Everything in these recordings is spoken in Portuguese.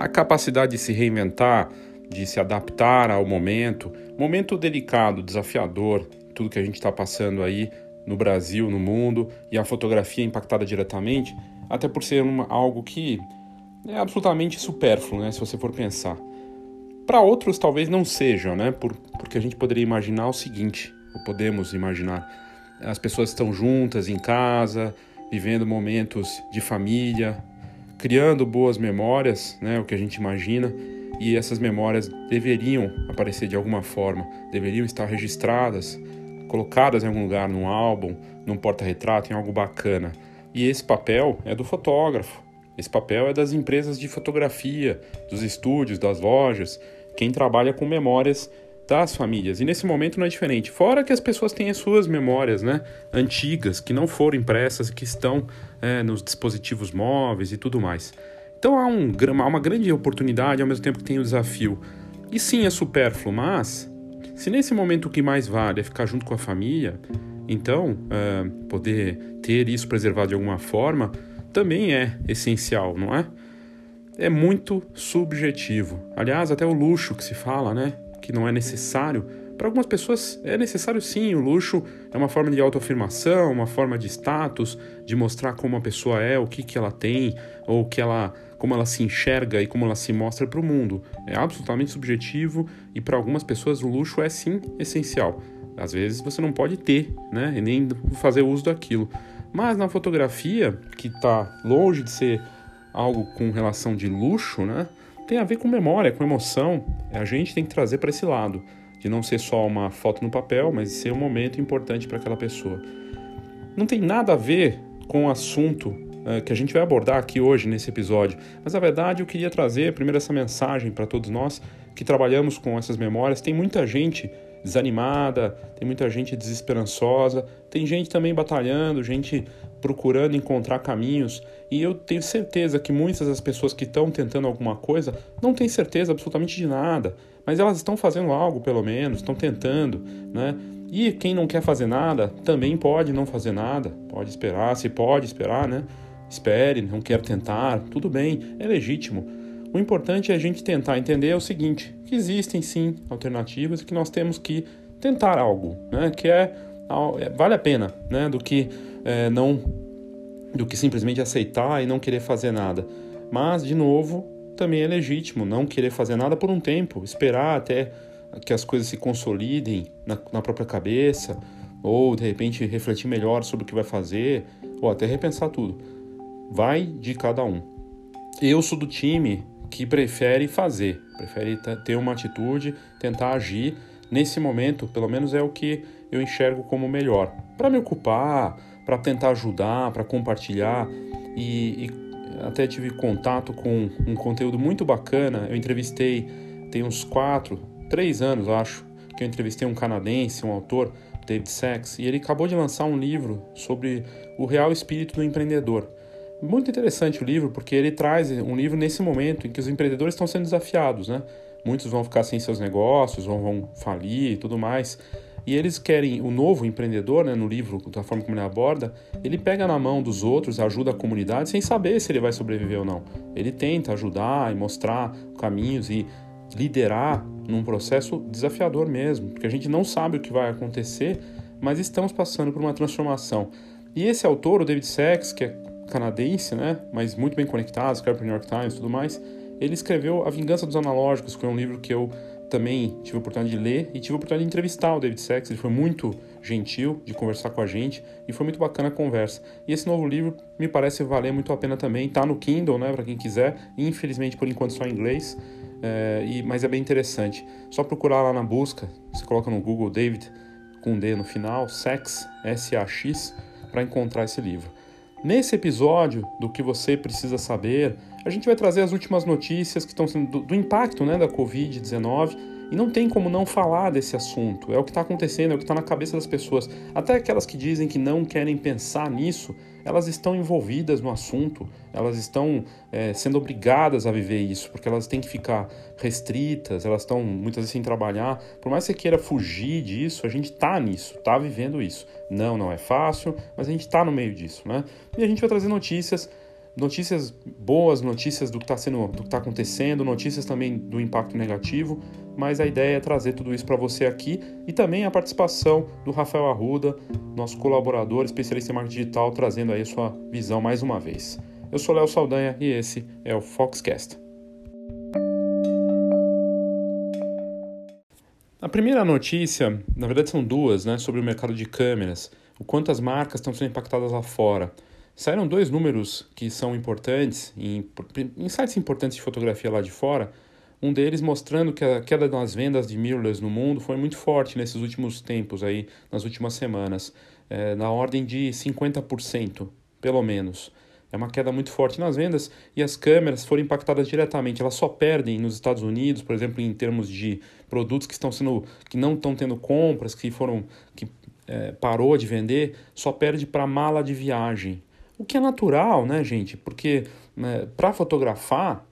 a capacidade de se reinventar, de se adaptar ao momento, momento delicado, desafiador, tudo que a gente está passando aí no Brasil, no mundo, e a fotografia impactada diretamente, até por ser uma, algo que é absolutamente supérfluo, né, se você for pensar. Para outros talvez não seja, né, por, porque a gente poderia imaginar o seguinte, ou podemos imaginar, as pessoas estão juntas em casa, vivendo momentos de família, criando boas memórias, né, o que a gente imagina, e essas memórias deveriam aparecer de alguma forma, deveriam estar registradas, colocadas em algum lugar, num álbum, num porta-retrato, em algo bacana. E esse papel é do fotógrafo, esse papel é das empresas de fotografia, dos estúdios, das lojas, quem trabalha com memórias das famílias. E nesse momento não é diferente. Fora que as pessoas têm as suas memórias, né, antigas, que não foram impressas, que estão é, nos dispositivos móveis e tudo mais. Então há, um, há uma grande oportunidade ao mesmo tempo que tem o desafio. E sim, é supérfluo, mas se nesse momento o que mais vale é ficar junto com a família, então é, poder ter isso preservado de alguma forma também é essencial, não é? É muito subjetivo. Aliás, até o luxo que se fala, né? Que não é necessário para algumas pessoas é necessário sim, o luxo é uma forma de autoafirmação, uma forma de status, de mostrar como a pessoa é, o que, que ela tem, ou que ela, como ela se enxerga e como ela se mostra para o mundo. É absolutamente subjetivo e para algumas pessoas o luxo é sim essencial. Às vezes você não pode ter, né, e nem fazer uso daquilo. Mas na fotografia, que está longe de ser algo com relação de luxo, né, tem a ver com memória, com emoção. A gente tem que trazer para esse lado de não ser só uma foto no papel, mas ser um momento importante para aquela pessoa. Não tem nada a ver com o assunto uh, que a gente vai abordar aqui hoje nesse episódio, mas na verdade eu queria trazer primeiro essa mensagem para todos nós que trabalhamos com essas memórias. Tem muita gente desanimada, tem muita gente desesperançosa, tem gente também batalhando, gente procurando encontrar caminhos. E eu tenho certeza que muitas das pessoas que estão tentando alguma coisa não têm certeza absolutamente de nada mas elas estão fazendo algo pelo menos, estão tentando, né? E quem não quer fazer nada também pode não fazer nada, pode esperar, se pode esperar, né? Espere, não quer tentar, tudo bem, é legítimo. O importante é a gente tentar entender o seguinte, que existem sim alternativas e que nós temos que tentar algo, né? Que é, é vale a pena, né? Do que é, não do que simplesmente aceitar e não querer fazer nada. Mas de novo também é legítimo não querer fazer nada por um tempo, esperar até que as coisas se consolidem na, na própria cabeça, ou de repente refletir melhor sobre o que vai fazer, ou até repensar tudo. Vai de cada um. Eu sou do time que prefere fazer, prefere ter uma atitude, tentar agir. Nesse momento, pelo menos é o que eu enxergo como melhor. Para me ocupar, para tentar ajudar, para compartilhar e, e até tive contato com um conteúdo muito bacana. Eu entrevistei, tem uns quatro, três anos, acho, que eu entrevistei um canadense, um autor, David Sachs, e ele acabou de lançar um livro sobre o real espírito do empreendedor. Muito interessante o livro, porque ele traz um livro nesse momento em que os empreendedores estão sendo desafiados, né? Muitos vão ficar sem seus negócios, vão, vão falir e tudo mais. E eles querem, o novo empreendedor, né, no livro, da forma como ele aborda, ele pega na mão dos outros, ajuda a comunidade sem saber se ele vai sobreviver ou não. Ele tenta ajudar e mostrar caminhos e liderar num processo desafiador mesmo, porque a gente não sabe o que vai acontecer, mas estamos passando por uma transformação. E esse autor, o David Sachs, que é canadense, né, mas muito bem conectado, escreve para o New York Times e tudo mais, ele escreveu A Vingança dos Analógicos, que é um livro que eu também tive a oportunidade de ler e tive a oportunidade de entrevistar o David Sachs. Ele foi muito gentil de conversar com a gente e foi muito bacana a conversa. E esse novo livro me parece valer muito a pena também. Está no Kindle, né, para quem quiser. Infelizmente, por enquanto, só em inglês. É, e, mas é bem interessante. Só procurar lá na busca, você coloca no Google David com D no final, Sex, S-A-X, para encontrar esse livro. Nesse episódio do que você precisa saber, a gente vai trazer as últimas notícias que estão sendo do, do impacto né, da Covid-19 e não tem como não falar desse assunto. É o que está acontecendo, é o que está na cabeça das pessoas. Até aquelas que dizem que não querem pensar nisso, elas estão envolvidas no assunto, elas estão é, sendo obrigadas a viver isso, porque elas têm que ficar restritas, elas estão muitas vezes sem trabalhar. Por mais que você queira fugir disso, a gente está nisso, está vivendo isso. Não, não é fácil, mas a gente está no meio disso, né? E a gente vai trazer notícias notícias boas, notícias do que está sendo, do que está acontecendo, notícias também do impacto negativo, mas a ideia é trazer tudo isso para você aqui e também a participação do Rafael Arruda, nosso colaborador, especialista em marketing digital, trazendo aí a sua visão mais uma vez. Eu sou Léo Saldanha e esse é o Foxcast. A primeira notícia, na verdade são duas, né, sobre o mercado de câmeras, o quanto as marcas estão sendo impactadas lá fora. Saíram dois números que são importantes, em, em sites importantes de fotografia lá de fora. Um deles mostrando que a queda das vendas de mirrorless no mundo foi muito forte nesses últimos tempos, aí, nas últimas semanas, é, na ordem de 50%, pelo menos. É uma queda muito forte nas vendas e as câmeras foram impactadas diretamente. Elas só perdem nos Estados Unidos, por exemplo, em termos de produtos que estão sendo que não estão tendo compras, que foram que é, parou de vender, só perde para mala de viagem. O que é natural, né, gente? Porque né, para fotografar,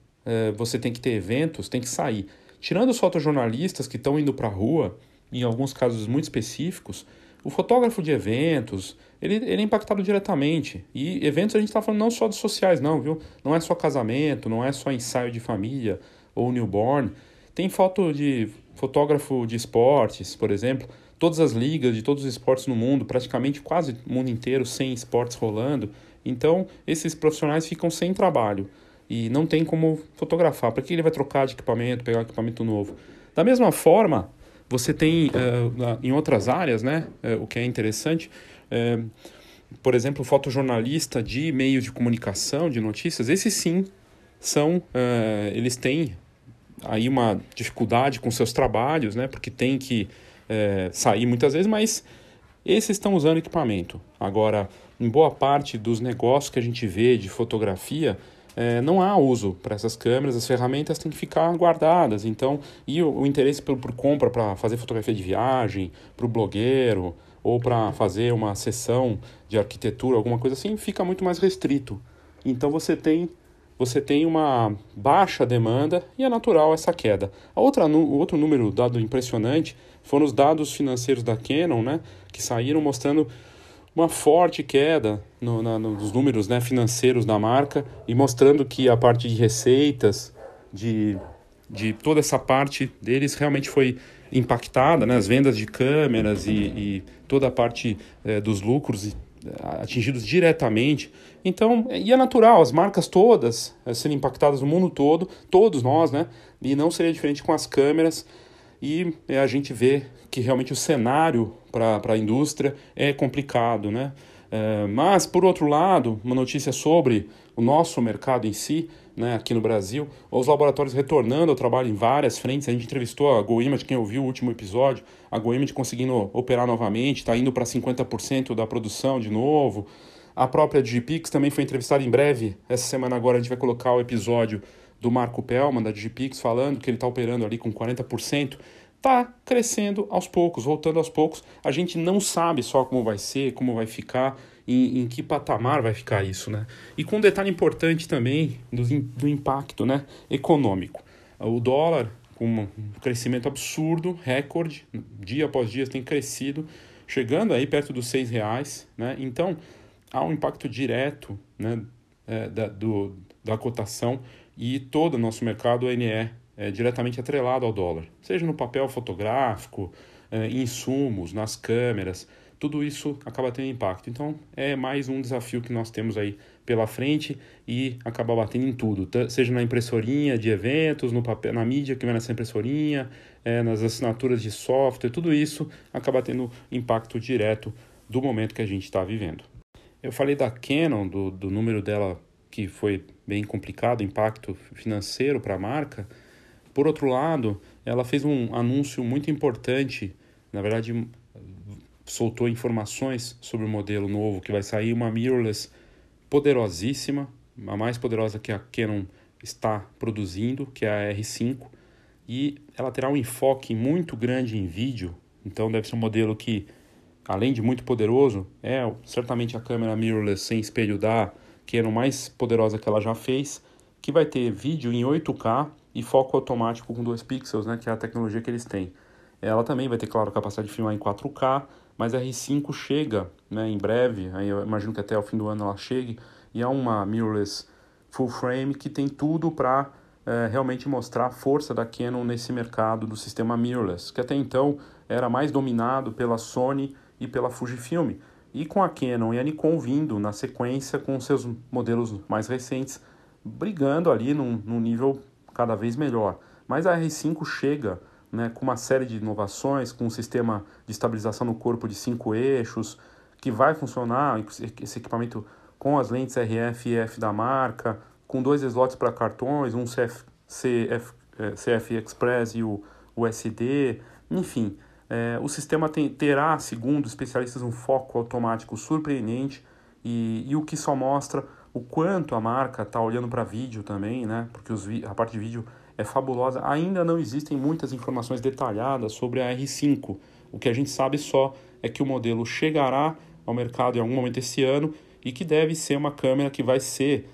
você tem que ter eventos, tem que sair. Tirando os fotojornalistas que estão indo para a rua, em alguns casos muito específicos, o fotógrafo de eventos, ele, ele é impactado diretamente. E eventos a gente está falando não só dos sociais, não, viu? Não é só casamento, não é só ensaio de família ou newborn. Tem foto de fotógrafo de esportes, por exemplo, todas as ligas de todos os esportes no mundo, praticamente quase o mundo inteiro sem esportes rolando. Então, esses profissionais ficam sem trabalho e não tem como fotografar. Para que ele vai trocar de equipamento, pegar um equipamento novo? Da mesma forma, você tem uh, em outras áreas, né, uh, o que é interessante, uh, por exemplo, fotojornalista de meios de comunicação, de notícias, esses sim são, eles têm aí uma dificuldade com seus trabalhos, né, porque tem que sair muitas vezes, mas esses estão usando equipamento. Agora, em boa parte dos negócios que a gente vê de fotografia, é, não há uso para essas câmeras, as ferramentas têm que ficar guardadas. Então, e o, o interesse por, por compra para fazer fotografia de viagem, para o blogueiro, ou para fazer uma sessão de arquitetura, alguma coisa assim, fica muito mais restrito. Então você tem você tem uma baixa demanda e é natural essa queda. A outra, o outro número dado impressionante foram os dados financeiros da Canon, né, que saíram mostrando uma forte queda no, na, nos números né, financeiros da marca e mostrando que a parte de receitas, de, de toda essa parte deles realmente foi impactada, né, as vendas de câmeras e, e toda a parte é, dos lucros eh, atingidos diretamente. Então, e é natural, as marcas todas é, serem impactadas no mundo todo, todos nós, né? E não seria diferente com as câmeras e é, a gente vê que realmente o cenário para a indústria é complicado, né? É, mas, por outro lado, uma notícia sobre o nosso mercado em si, né, aqui no Brasil, os laboratórios retornando ao trabalho em várias frentes. A gente entrevistou a GoImage, quem ouviu o último episódio, a GoImage conseguindo operar novamente, está indo para 50% da produção de novo. A própria Digipix também foi entrevistada em breve. Essa semana agora a gente vai colocar o episódio do Marco Pellman, da Digipix, falando que ele está operando ali com 40%, está crescendo aos poucos, voltando aos poucos. A gente não sabe só como vai ser, como vai ficar, em, em que patamar vai ficar isso, né? E com um detalhe importante também do, do impacto né, econômico. O dólar, com um crescimento absurdo, recorde, dia após dia tem crescido, chegando aí perto dos seis reais, né? Então, há um impacto direto né, é, da, do, da cotação e todo o nosso mercado NE é diretamente atrelado ao dólar, seja no papel fotográfico, é, insumos, nas câmeras, tudo isso acaba tendo impacto. Então é mais um desafio que nós temos aí pela frente e acaba batendo em tudo, seja na impressorinha de eventos, no papel, na mídia que vem nessa impressorinha, é, nas assinaturas de software, tudo isso acaba tendo impacto direto do momento que a gente está vivendo. Eu falei da Canon, do, do número dela que foi bem complicado, impacto financeiro para a marca. Por outro lado, ela fez um anúncio muito importante, na verdade, soltou informações sobre o modelo novo que vai sair, uma mirrorless poderosíssima, a mais poderosa que a Canon está produzindo, que é a R5, e ela terá um enfoque muito grande em vídeo, então deve ser um modelo que, além de muito poderoso, é certamente a câmera mirrorless sem espelho da Canon mais poderosa que ela já fez, que vai ter vídeo em 8K e foco automático com 2 pixels, né, que é a tecnologia que eles têm. Ela também vai ter, claro, capacidade de filmar em 4K, mas a R5 chega né, em breve, aí eu imagino que até o fim do ano ela chegue, e é uma mirrorless full frame que tem tudo para é, realmente mostrar a força da Canon nesse mercado do sistema mirrorless, que até então era mais dominado pela Sony e pela Fujifilm. E com a Canon e a Nikon vindo na sequência com seus modelos mais recentes, brigando ali num, num nível cada vez melhor. Mas a R5 chega né, com uma série de inovações, com um sistema de estabilização no corpo de cinco eixos, que vai funcionar, esse equipamento com as lentes RF e F da marca, com dois slots para cartões, um CF, CF, CF Express e o USD, enfim. É, o sistema tem, terá, segundo especialistas, um foco automático surpreendente e, e o que só mostra o quanto a marca está olhando para vídeo também, né? Porque os, a parte de vídeo é fabulosa. Ainda não existem muitas informações detalhadas sobre a R5. O que a gente sabe só é que o modelo chegará ao mercado em algum momento esse ano e que deve ser uma câmera que vai ser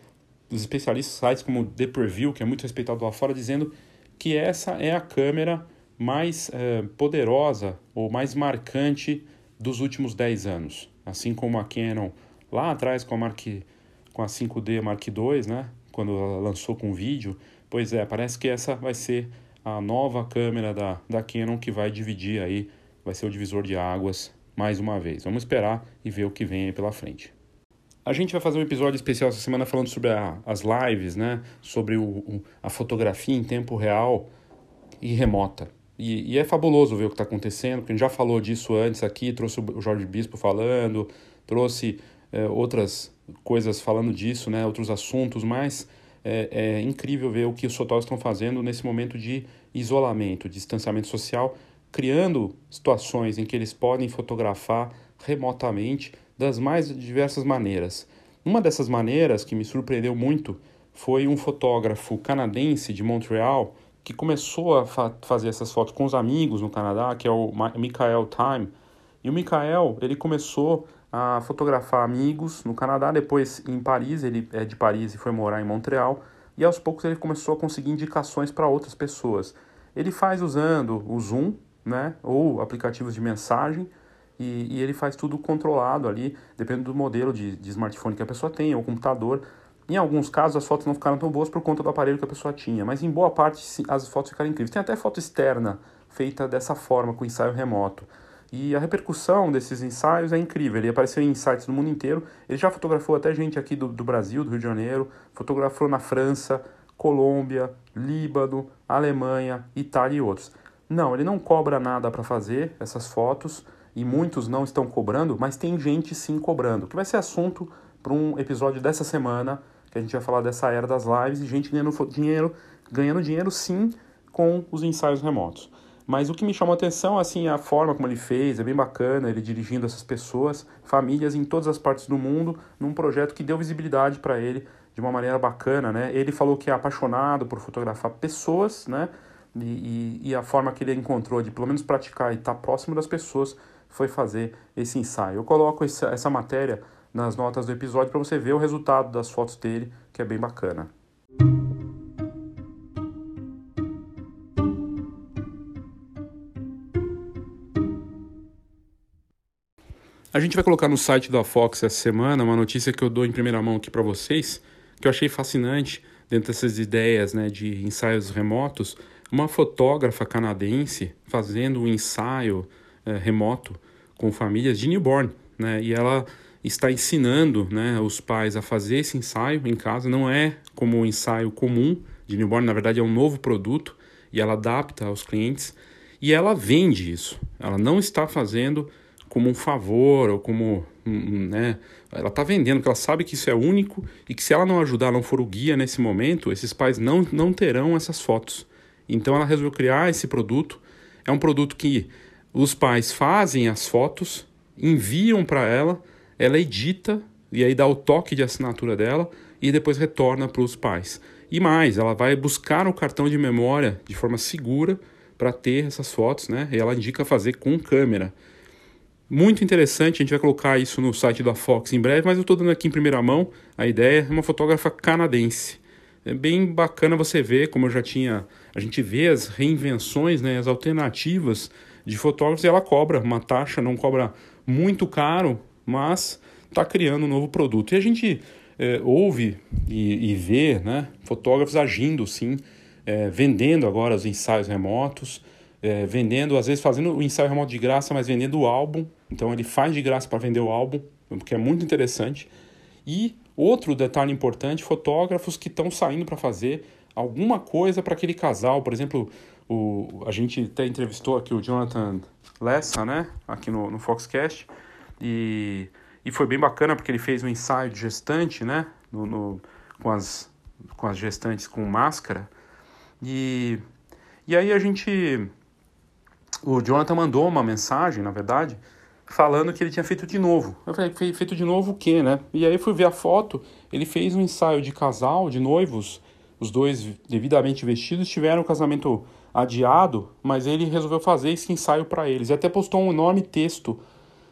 dos especialistas, sites como The Preview, que é muito respeitado lá fora, dizendo que essa é a câmera mais é, poderosa ou mais marcante dos últimos 10 anos. Assim como a Canon lá atrás com a, Mark, com a 5D Mark II, né? quando ela lançou com vídeo. Pois é, parece que essa vai ser a nova câmera da, da Canon que vai dividir aí, vai ser o divisor de águas mais uma vez. Vamos esperar e ver o que vem aí pela frente. A gente vai fazer um episódio especial essa semana falando sobre a, as lives, né? Sobre o, o, a fotografia em tempo real e remota. E, e é fabuloso ver o que está acontecendo, porque a gente já falou disso antes aqui, trouxe o Jorge Bispo falando, trouxe é, outras coisas falando disso, né? Outros assuntos, mas é, é incrível ver o que os fotógrafos estão fazendo nesse momento de isolamento, de distanciamento social, criando situações em que eles podem fotografar remotamente das mais diversas maneiras. Uma dessas maneiras que me surpreendeu muito foi um fotógrafo canadense de Montreal que começou a fa fazer essas fotos com os amigos no Canadá, que é o Michael Time. E o Michael, ele começou a fotografar amigos no Canadá, depois em Paris, ele é de Paris e foi morar em Montreal, e aos poucos ele começou a conseguir indicações para outras pessoas. Ele faz usando o Zoom, né, ou aplicativos de mensagem, e, e, ele faz tudo controlado ali, dependendo do modelo de, de smartphone que a pessoa tem, ou computador. Em alguns casos as fotos não ficaram tão boas por conta do aparelho que a pessoa tinha, mas em boa parte as fotos ficaram incríveis. Tem até foto externa feita dessa forma, com ensaio remoto. E a repercussão desses ensaios é incrível. Ele apareceu em sites do mundo inteiro. Ele já fotografou até gente aqui do, do Brasil, do Rio de Janeiro, fotografou na França, Colômbia, Líbano, Alemanha, Itália e outros. Não, ele não cobra nada para fazer essas fotos e muitos não estão cobrando, mas tem gente sim cobrando, que vai ser assunto para um episódio dessa semana, que a gente vai falar dessa era das lives e gente ganhando dinheiro, ganhando dinheiro sim com os ensaios remotos. Mas o que me chamou a atenção, assim, é a forma como ele fez, é bem bacana, ele dirigindo essas pessoas, famílias em todas as partes do mundo, num projeto que deu visibilidade para ele de uma maneira bacana, né? Ele falou que é apaixonado por fotografar pessoas, né? E, e, e a forma que ele encontrou de pelo menos praticar e estar tá próximo das pessoas foi fazer esse ensaio. Eu coloco essa, essa matéria nas notas do episódio para você ver o resultado das fotos dele, que é bem bacana. A gente vai colocar no site da Fox essa semana uma notícia que eu dou em primeira mão aqui para vocês, que eu achei fascinante dentro dessas ideias né, de ensaios remotos. Uma fotógrafa canadense fazendo um ensaio é, remoto com famílias de newborn, né? E ela está ensinando, né, os pais a fazer esse ensaio em casa. Não é como o ensaio comum de newborn, na verdade é um novo produto e ela adapta aos clientes e ela vende isso. Ela não está fazendo como um favor ou como, né? Ela está vendendo, porque ela sabe que isso é único e que se ela não ajudar, não for o guia nesse momento, esses pais não, não terão essas fotos. Então ela resolveu criar esse produto. É um produto que os pais fazem as fotos, enviam para ela, ela edita e aí dá o toque de assinatura dela e depois retorna para os pais. E mais, ela vai buscar o cartão de memória de forma segura para ter essas fotos, né? E ela indica fazer com câmera. Muito interessante, a gente vai colocar isso no site da Fox em breve, mas eu estou dando aqui em primeira mão a ideia, é uma fotógrafa canadense. É bem bacana você ver, como eu já tinha, a gente vê as reinvenções, né, as alternativas de fotógrafos e ela cobra uma taxa, não cobra muito caro, mas está criando um novo produto. E a gente é, ouve e, e, vê né, fotógrafos agindo, sim, é, vendendo agora os ensaios remotos, é, vendendo, às vezes fazendo o ensaio remoto de graça, mas vendendo o álbum. Então ele faz de graça para vender o álbum, porque é muito interessante. E outro detalhe importante, fotógrafos que estão saindo para fazer alguma coisa para aquele casal. Por exemplo, o, a gente até entrevistou aqui o Jonathan Lessa, né? Aqui no, no Foxcast. E, e foi bem bacana porque ele fez um ensaio de gestante, né? No, no, com, as, com as gestantes com máscara. E, e aí a gente. O Jonathan mandou uma mensagem, na verdade, falando que ele tinha feito de novo. Eu falei, feito de novo o quê, né? E aí fui ver a foto, ele fez um ensaio de casal, de noivos, os dois devidamente vestidos, tiveram o casamento adiado, mas ele resolveu fazer esse ensaio para eles. E até postou um enorme texto,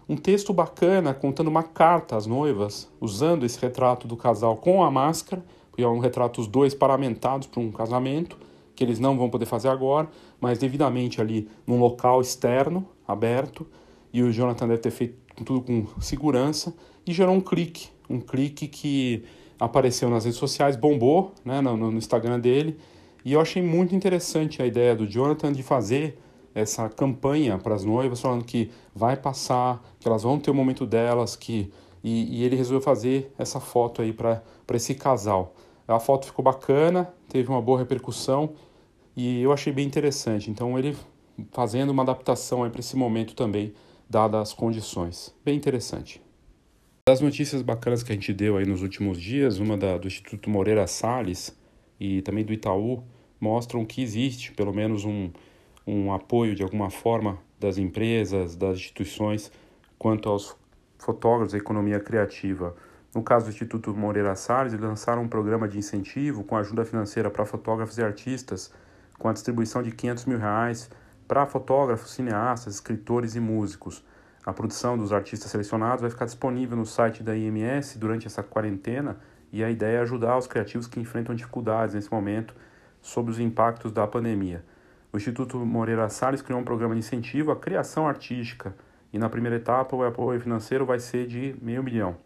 um texto bacana, contando uma carta às noivas, usando esse retrato do casal com a máscara, porque é um retrato os dois paramentados para um casamento, que eles não vão poder fazer agora, mas devidamente ali num local externo, aberto, e o Jonathan deve ter feito tudo com segurança, e gerou um clique, um clique que apareceu nas redes sociais, bombou né, no, no Instagram dele, e eu achei muito interessante a ideia do Jonathan de fazer essa campanha para as noivas, falando que vai passar, que elas vão ter o momento delas, que e, e ele resolveu fazer essa foto aí para esse casal. A foto ficou bacana, teve uma boa repercussão e eu achei bem interessante. Então ele fazendo uma adaptação para esse momento também, dadas as condições. Bem interessante. Das notícias bacanas que a gente deu aí nos últimos dias, uma da, do Instituto Moreira Salles e também do Itaú, mostram que existe pelo menos um, um apoio de alguma forma das empresas, das instituições quanto aos fotógrafos da economia criativa. No caso do Instituto Moreira Salles, eles lançaram um programa de incentivo com ajuda financeira para fotógrafos e artistas, com a distribuição de 500 mil reais para fotógrafos, cineastas, escritores e músicos. A produção dos artistas selecionados vai ficar disponível no site da IMS durante essa quarentena e a ideia é ajudar os criativos que enfrentam dificuldades nesse momento sobre os impactos da pandemia. O Instituto Moreira Salles criou um programa de incentivo à criação artística e na primeira etapa o apoio financeiro vai ser de meio milhão,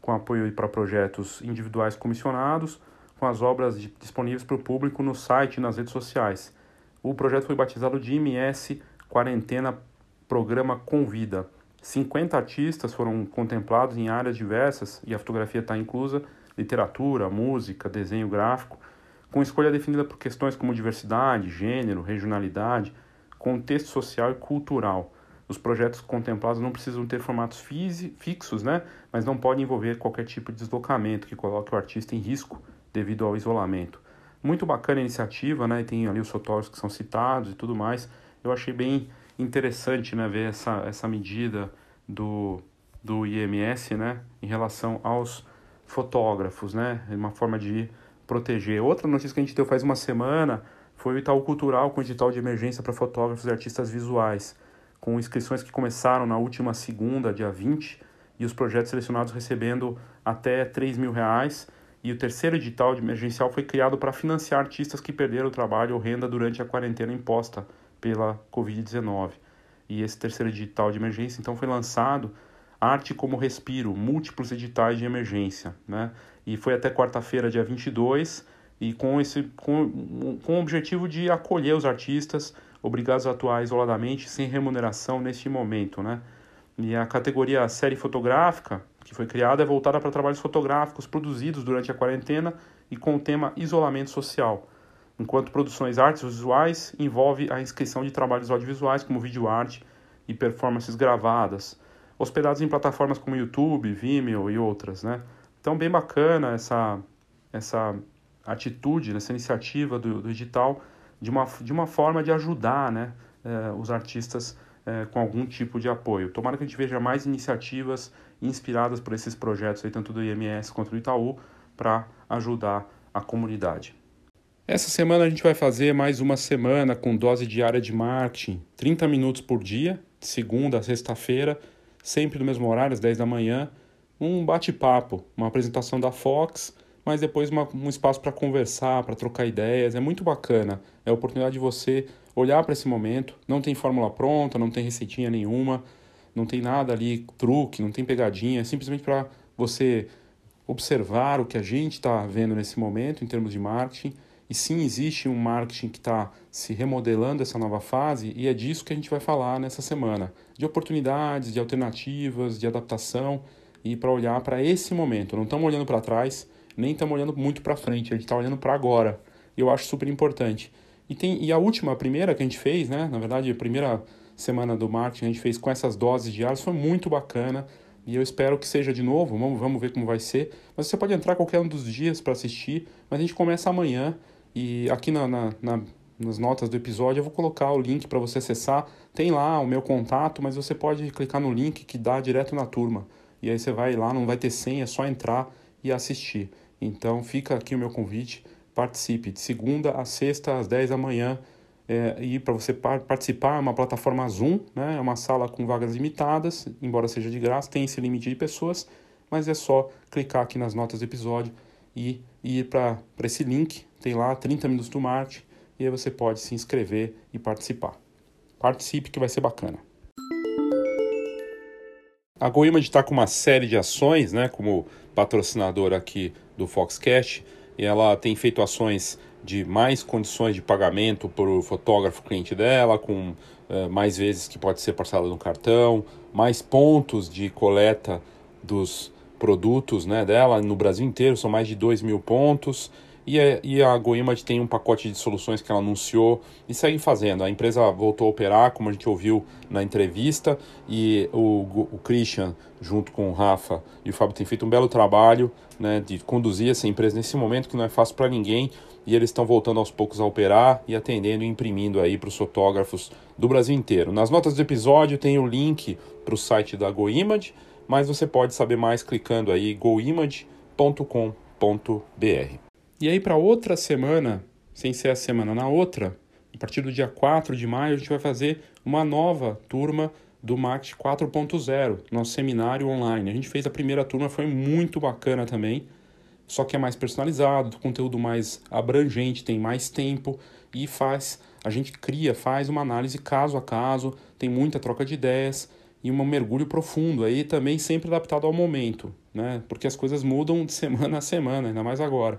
com apoio para projetos individuais comissionados, com as obras disponíveis para o público no site e nas redes sociais. O projeto foi batizado de IMS Quarentena Programa Convida 50 artistas foram contemplados em áreas diversas, e a fotografia está inclusa, literatura, música, desenho gráfico, com escolha definida por questões como diversidade, gênero, regionalidade, contexto social e cultural. Os projetos contemplados não precisam ter formatos fixos, né? mas não podem envolver qualquer tipo de deslocamento que coloque o artista em risco devido ao isolamento. Muito bacana a iniciativa, né? tem ali os fotógrafos que são citados e tudo mais. Eu achei bem interessante né, ver essa, essa medida do, do IMS né, em relação aos fotógrafos, né, uma forma de proteger. Outra notícia que a gente deu faz uma semana foi o Itaú Cultural com o edital de emergência para fotógrafos e artistas visuais, com inscrições que começaram na última segunda, dia 20, e os projetos selecionados recebendo até 3 mil reais. E o terceiro edital de emergencial foi criado para financiar artistas que perderam o trabalho ou renda durante a quarentena imposta pela Covid-19. E esse terceiro edital de emergência, então, foi lançado Arte como Respiro, múltiplos editais de emergência, né? E foi até quarta-feira, dia 22, e com, esse, com, com o objetivo de acolher os artistas obrigados a atuar isoladamente, sem remuneração neste momento, né? E a categoria série fotográfica, que foi criada, é voltada para trabalhos fotográficos produzidos durante a quarentena e com o tema isolamento social enquanto produções artes visuais envolve a inscrição de trabalhos audiovisuais como vídeo arte e performances gravadas, hospedados em plataformas como YouTube, Vimeo e outras, né? Então bem bacana essa essa atitude, essa iniciativa do, do edital de uma, de uma forma de ajudar, né, eh, os artistas eh, com algum tipo de apoio. Tomara que a gente veja mais iniciativas inspiradas por esses projetos aí, tanto do IMS quanto do Itaú, para ajudar a comunidade. Essa semana a gente vai fazer mais uma semana com dose diária de marketing, 30 minutos por dia, de segunda a sexta-feira, sempre no mesmo horário, às 10 da manhã, um bate-papo, uma apresentação da Fox, mas depois uma, um espaço para conversar, para trocar ideias, é muito bacana. É a oportunidade de você olhar para esse momento, não tem fórmula pronta, não tem receitinha nenhuma, não tem nada ali, truque, não tem pegadinha, é simplesmente para você observar o que a gente está vendo nesse momento em termos de marketing. E sim, existe um marketing que está se remodelando essa nova fase, e é disso que a gente vai falar nessa semana: de oportunidades, de alternativas, de adaptação, e para olhar para esse momento. Não estamos olhando para trás, nem estamos olhando muito para frente, a gente está olhando para agora. Eu acho super importante. E, tem, e a última, a primeira que a gente fez, né? Na verdade, a primeira semana do marketing a gente fez com essas doses diárias, foi muito bacana. E eu espero que seja de novo, vamos, vamos ver como vai ser. Mas você pode entrar qualquer um dos dias para assistir, mas a gente começa amanhã. E aqui na, na, na, nas notas do episódio eu vou colocar o link para você acessar. Tem lá o meu contato, mas você pode clicar no link que dá direto na turma. E aí você vai lá, não vai ter senha, é só entrar e assistir. Então fica aqui o meu convite, participe de segunda a sexta às 10 da manhã é, e para você participar, é uma plataforma Zoom, né? é uma sala com vagas limitadas, embora seja de graça, tem esse limite de pessoas, mas é só clicar aqui nas notas do episódio e, e ir para esse link, tem lá 30 minutos do Marte, e aí você pode se inscrever e participar. Participe que vai ser bacana. A GoImage está com uma série de ações, né, como patrocinador aqui do Foxcast, e ela tem feito ações de mais condições de pagamento para o fotógrafo cliente dela, com uh, mais vezes que pode ser parcelado no cartão, mais pontos de coleta dos produtos né, dela no Brasil inteiro, são mais de 2 mil pontos. E a, e a GoImage tem um pacote de soluções que ela anunciou e segue fazendo. A empresa voltou a operar, como a gente ouviu na entrevista, e o, o Christian, junto com o Rafa e o Fábio, tem feito um belo trabalho né, de conduzir essa empresa nesse momento que não é fácil para ninguém. E eles estão voltando aos poucos a operar e atendendo e imprimindo aí para os fotógrafos do Brasil inteiro. Nas notas do episódio tem o link para o site da GoImage, mas você pode saber mais clicando aí goimage.com.br. E aí, para outra semana, sem ser a semana na outra, a partir do dia 4 de maio, a gente vai fazer uma nova turma do Marketing 4.0, nosso seminário online. A gente fez a primeira turma, foi muito bacana também, só que é mais personalizado, conteúdo mais abrangente, tem mais tempo e faz, a gente cria, faz uma análise caso a caso, tem muita troca de ideias e um mergulho profundo, aí também sempre adaptado ao momento, né? Porque as coisas mudam de semana a semana, ainda mais agora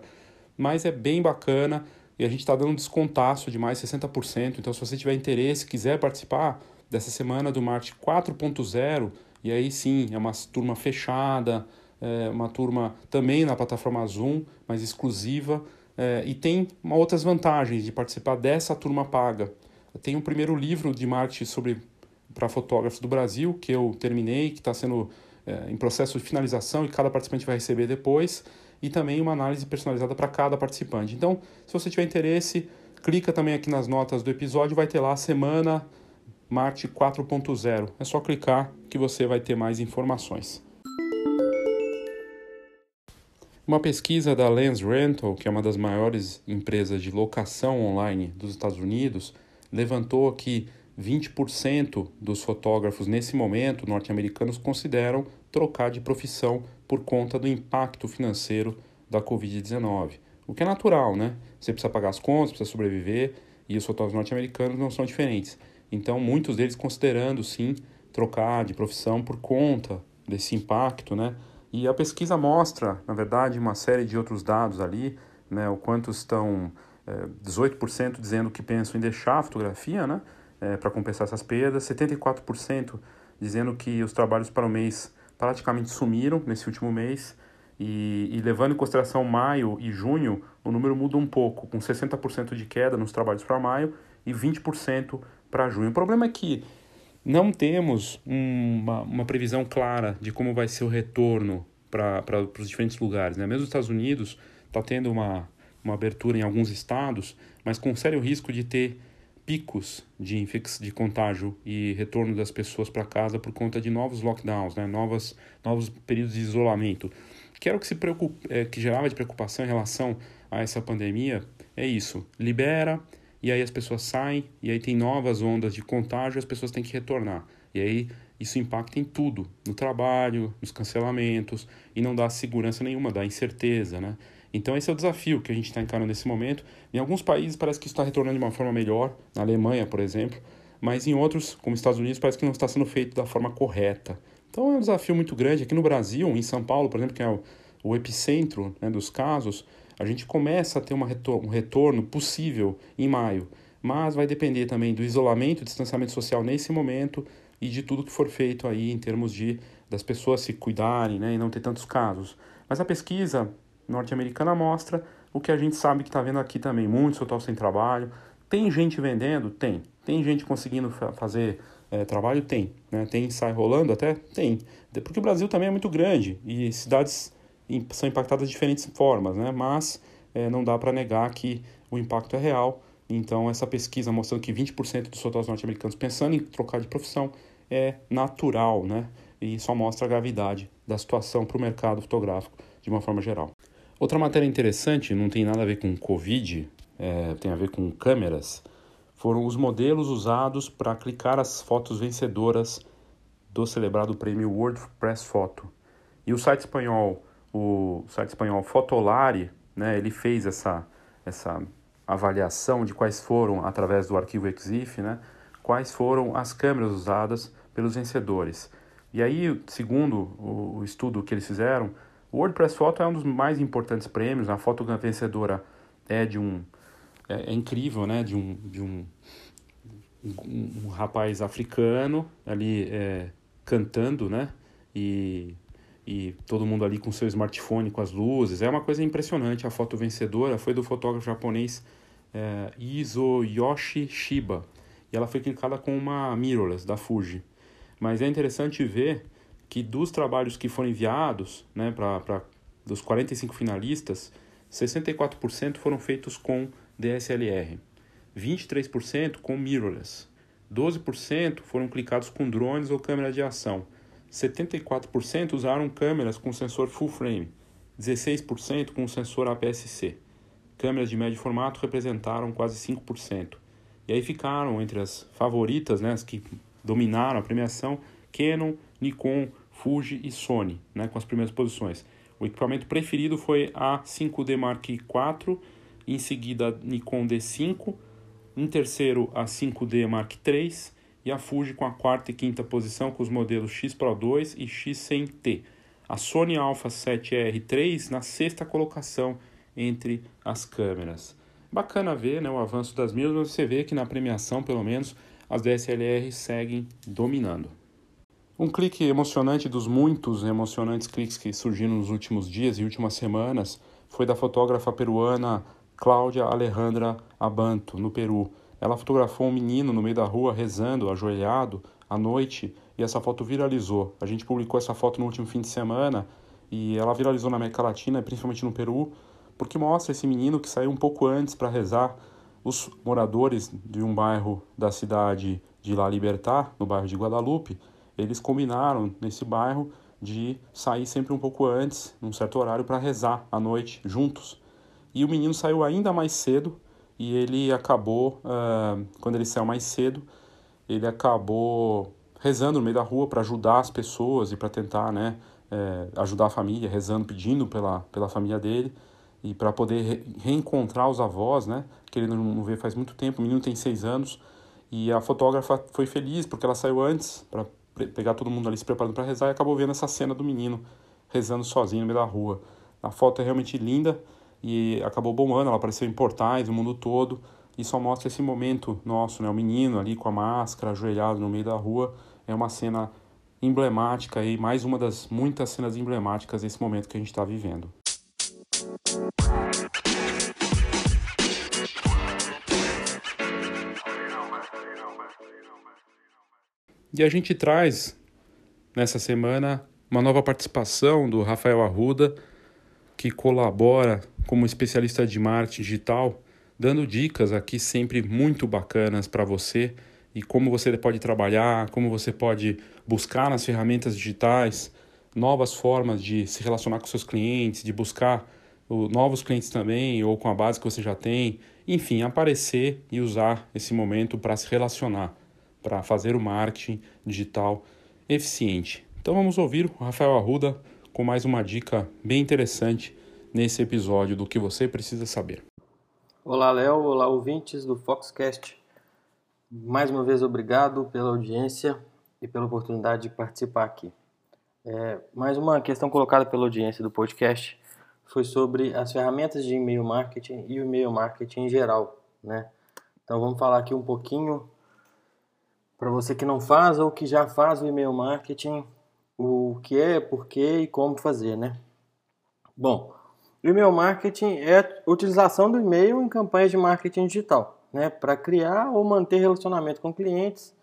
mas é bem bacana e a gente está dando um descontaço de mais 60%. Então, se você tiver interesse, quiser participar dessa semana do Marte 4.0, e aí sim, é uma turma fechada, é uma turma também na plataforma Zoom, mas exclusiva, é, e tem uma, outras vantagens de participar dessa turma paga. Tem o um primeiro livro de marketing sobre para fotógrafos do Brasil, que eu terminei, que está sendo é, em processo de finalização e cada participante vai receber depois e também uma análise personalizada para cada participante. Então, se você tiver interesse, clica também aqui nas notas do episódio, vai ter lá a semana Marte 4.0. É só clicar que você vai ter mais informações. Uma pesquisa da Lens Rental, que é uma das maiores empresas de locação online dos Estados Unidos, levantou que 20% dos fotógrafos nesse momento norte-americanos consideram trocar de profissão por conta do impacto financeiro da Covid-19. O que é natural, né? Você precisa pagar as contas, precisa sobreviver, e os fotógrafos norte-americanos não são diferentes. Então, muitos deles considerando, sim, trocar de profissão por conta desse impacto, né? E a pesquisa mostra, na verdade, uma série de outros dados ali, né? O quanto estão é, 18% dizendo que pensam em deixar a fotografia, né? É, para compensar essas perdas, 74% dizendo que os trabalhos para o mês praticamente sumiram nesse último mês. E, e, levando em consideração maio e junho, o número muda um pouco, com 60% de queda nos trabalhos para maio e 20% para junho. O problema é que não temos uma, uma previsão clara de como vai ser o retorno para os diferentes lugares. Né? Mesmo os Estados Unidos está tendo uma, uma abertura em alguns estados, mas com sério risco de ter picos de, infec de contágio e retorno das pessoas para casa por conta de novos lockdowns, né? Novas, novos períodos de isolamento. Que era o que, se preocup, é, que gerava de preocupação em relação a essa pandemia, é isso, libera, e aí as pessoas saem, e aí tem novas ondas de contágio, as pessoas têm que retornar. E aí isso impacta em tudo, no trabalho, nos cancelamentos, e não dá segurança nenhuma, dá incerteza, né? Então esse é o desafio que a gente está encarando nesse momento. Em alguns países parece que está retornando de uma forma melhor, na Alemanha, por exemplo, mas em outros, como Estados Unidos, parece que não está sendo feito da forma correta. Então é um desafio muito grande. Aqui no Brasil, em São Paulo, por exemplo, que é o, o epicentro né, dos casos, a gente começa a ter uma retorno, um retorno possível em maio, mas vai depender também do isolamento, do distanciamento social nesse momento e de tudo que for feito aí em termos de das pessoas se cuidarem né, e não ter tantos casos. Mas a pesquisa norte-americana mostra o que a gente sabe que está vendo aqui também. Muitos hotéis sem trabalho. Tem gente vendendo? Tem. Tem gente conseguindo fazer é, trabalho? Tem. Né? Tem sai rolando até? Tem. Porque o Brasil também é muito grande e cidades são impactadas de diferentes formas, né? mas é, não dá para negar que o impacto é real. Então, essa pesquisa mostrando que 20% dos hotéis norte-americanos pensando em trocar de profissão é natural, né? e só mostra a gravidade da situação para o mercado fotográfico de uma forma geral. Outra matéria interessante, não tem nada a ver com Covid, é, tem a ver com câmeras, foram os modelos usados para clicar as fotos vencedoras do celebrado prêmio World Press Photo. E o site espanhol, o site espanhol Fotolari, né, ele fez essa, essa avaliação de quais foram, através do arquivo EXIF, né, quais foram as câmeras usadas pelos vencedores. E aí, segundo o estudo que eles fizeram, o WordPress Photo é um dos mais importantes prêmios. A foto vencedora é de um é, é incrível, né? De um de um, um, um rapaz africano ali é, cantando, né? E e todo mundo ali com seu smartphone com as luzes. É uma coisa impressionante. A foto vencedora foi do fotógrafo japonês é, Isoyoshi Shiba. E ela foi clicada com uma mirrorless da Fuji. Mas é interessante ver que dos trabalhos que foram enviados, né, para dos 45 finalistas, 64% foram feitos com DSLR, 23% com mirrorless, 12% foram clicados com drones ou câmera de ação, 74% usaram câmeras com sensor full frame, 16% com sensor APS-C. Câmeras de médio formato representaram quase 5%. E aí ficaram entre as favoritas, né, as que dominaram a premiação Canon, Nikon, Fuji e Sony, né, com as primeiras posições. O equipamento preferido foi a 5D Mark IV, em seguida a Nikon D5, em terceiro a 5D Mark III e a Fuji com a quarta e quinta posição com os modelos X Pro 2 e X100T. A Sony Alpha 7R3 na sexta colocação entre as câmeras. Bacana ver né, o avanço das mídias, mas você vê que na premiação, pelo menos, as DSLR seguem dominando. Um clique emocionante dos muitos emocionantes cliques que surgiram nos últimos dias e últimas semanas foi da fotógrafa peruana Cláudia Alejandra Abanto, no Peru. Ela fotografou um menino no meio da rua rezando, ajoelhado, à noite, e essa foto viralizou. A gente publicou essa foto no último fim de semana e ela viralizou na América Latina, principalmente no Peru, porque mostra esse menino que saiu um pouco antes para rezar os moradores de um bairro da cidade de La Libertad, no bairro de Guadalupe, eles combinaram nesse bairro de sair sempre um pouco antes, num certo horário, para rezar à noite juntos. E o menino saiu ainda mais cedo e ele acabou, uh, quando ele saiu mais cedo, ele acabou rezando no meio da rua para ajudar as pessoas e para tentar né, ajudar a família, rezando, pedindo pela, pela família dele e para poder re reencontrar os avós, né? Que ele não vê faz muito tempo. O menino tem seis anos e a fotógrafa foi feliz porque ela saiu antes para pegar todo mundo ali se preparando para rezar e acabou vendo essa cena do menino rezando sozinho no meio da rua. A foto é realmente linda e acabou bombando. Ela apareceu em portais no mundo todo e só mostra esse momento nosso, né? O menino ali com a máscara, ajoelhado no meio da rua. É uma cena emblemática e mais uma das muitas cenas emblemáticas desse momento que a gente está vivendo. E a gente traz nessa semana uma nova participação do Rafael Arruda, que colabora como especialista de marketing digital, dando dicas aqui sempre muito bacanas para você e como você pode trabalhar, como você pode buscar nas ferramentas digitais novas formas de se relacionar com seus clientes, de buscar novos clientes também, ou com a base que você já tem, enfim, aparecer e usar esse momento para se relacionar, para fazer o marketing digital eficiente. Então vamos ouvir o Rafael Arruda com mais uma dica bem interessante nesse episódio do que você precisa saber. Olá, Léo. Olá, ouvintes do Foxcast. Mais uma vez, obrigado pela audiência e pela oportunidade de participar aqui. É, mais uma questão colocada pela audiência do podcast foi sobre as ferramentas de e-mail marketing e o e-mail marketing em geral, né? Então vamos falar aqui um pouquinho para você que não faz ou que já faz o e-mail marketing, o que é, por quê e como fazer, né? Bom, o e-mail marketing é a utilização do e-mail em campanhas de marketing digital, né? Para criar ou manter relacionamento com clientes,